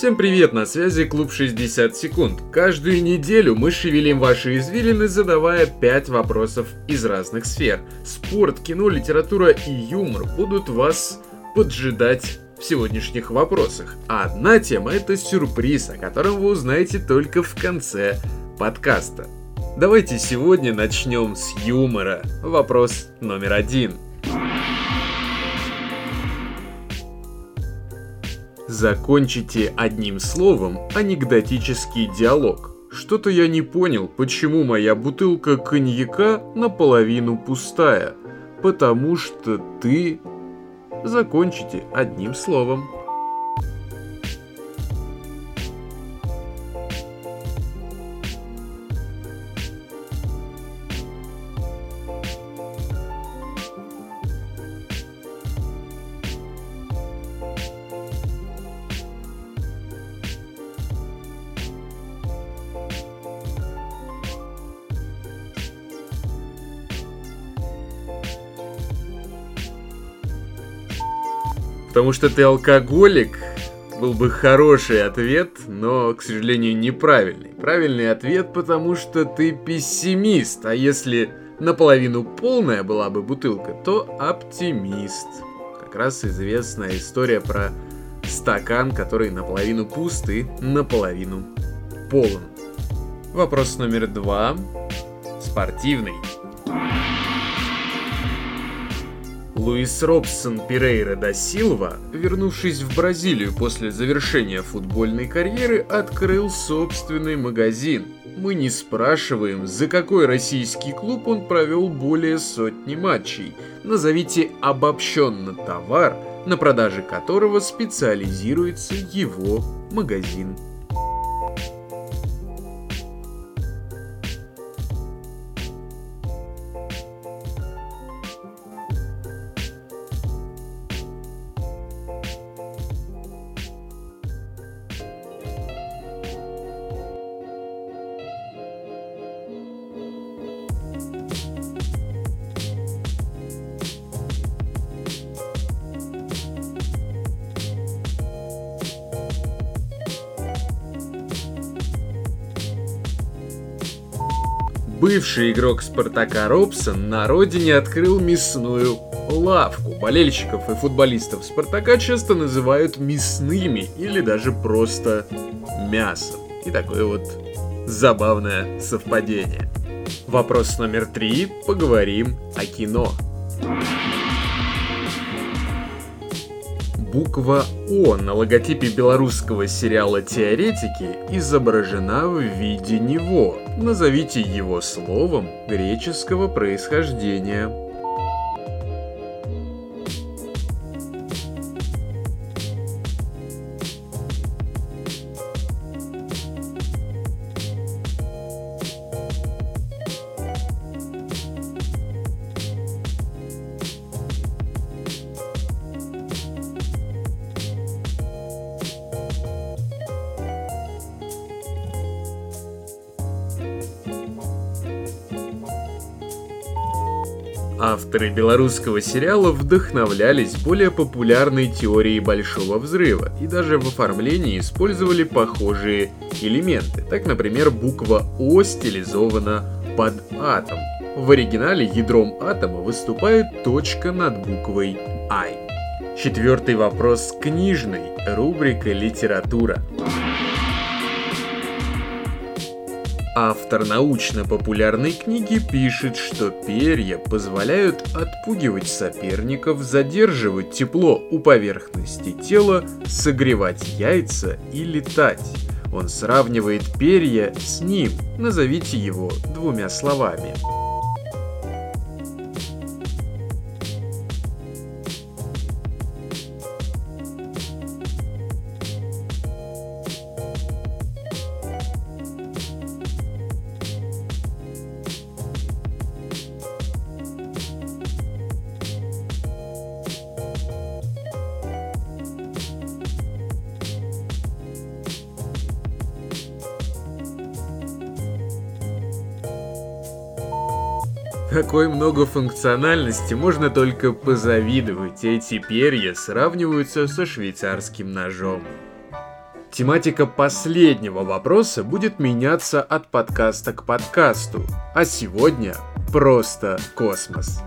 Всем привет, на связи Клуб 60 секунд. Каждую неделю мы шевелим ваши извилины, задавая 5 вопросов из разных сфер. Спорт, кино, литература и юмор будут вас поджидать в сегодняшних вопросах. А одна тема это сюрприз, о котором вы узнаете только в конце подкаста. Давайте сегодня начнем с юмора. Вопрос номер один. Закончите одним словом анекдотический диалог. Что-то я не понял, почему моя бутылка коньяка наполовину пустая. Потому что ты... Закончите одним словом. Потому что ты алкоголик, был бы хороший ответ, но, к сожалению, неправильный. Правильный ответ, потому что ты пессимист, а если наполовину полная была бы бутылка, то оптимист. Как раз известная история про стакан, который наполовину пуст и наполовину полон. Вопрос номер два. Спортивный. Луис Робсон Пирейра да Силва, вернувшись в Бразилию после завершения футбольной карьеры, открыл собственный магазин. Мы не спрашиваем, за какой российский клуб он провел более сотни матчей. Назовите обобщенно товар, на продаже которого специализируется его магазин. Бывший игрок Спартака Робсон на родине открыл мясную лавку. Болельщиков и футболистов Спартака часто называют мясными или даже просто мясом. И такое вот забавное совпадение. Вопрос номер три. Поговорим о кино. Буква О на логотипе белорусского сериала «Теоретики» изображена в виде него. Назовите его словом греческого происхождения. Авторы белорусского сериала вдохновлялись более популярной теорией Большого Взрыва и даже в оформлении использовали похожие элементы. Так, например, буква О стилизована под атом. В оригинале ядром атома выступает точка над буквой I. Четвертый вопрос книжный. Рубрика «Литература». Автор научно-популярной книги пишет, что перья позволяют отпугивать соперников, задерживать тепло у поверхности тела, согревать яйца и летать. Он сравнивает перья с ним, назовите его двумя словами. Такой многофункциональности можно только позавидовать. Эти перья сравниваются со швейцарским ножом. Тематика последнего вопроса будет меняться от подкаста к подкасту, а сегодня просто космос.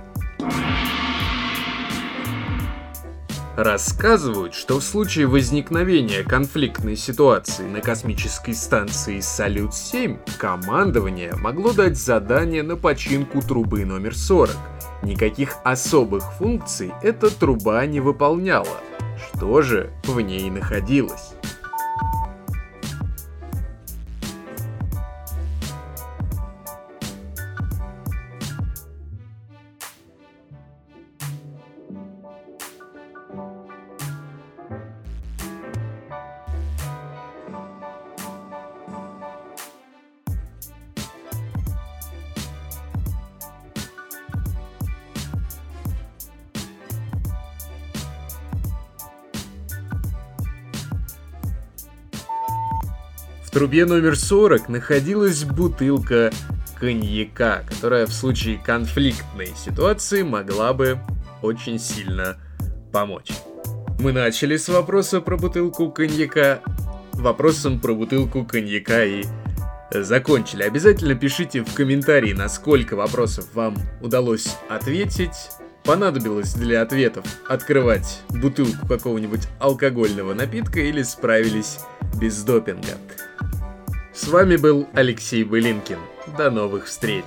Рассказывают, что в случае возникновения конфликтной ситуации на космической станции Салют-7 командование могло дать задание на починку трубы номер 40. Никаких особых функций эта труба не выполняла. Что же в ней находилось? Трубе номер 40 находилась бутылка коньяка, которая в случае конфликтной ситуации могла бы очень сильно помочь. Мы начали с вопроса про бутылку коньяка, вопросом про бутылку коньяка и закончили. Обязательно пишите в комментарии, на сколько вопросов вам удалось ответить. Понадобилось для ответов открывать бутылку какого-нибудь алкогольного напитка или справились без допинга. С вами был Алексей Былинкин. До новых встреч!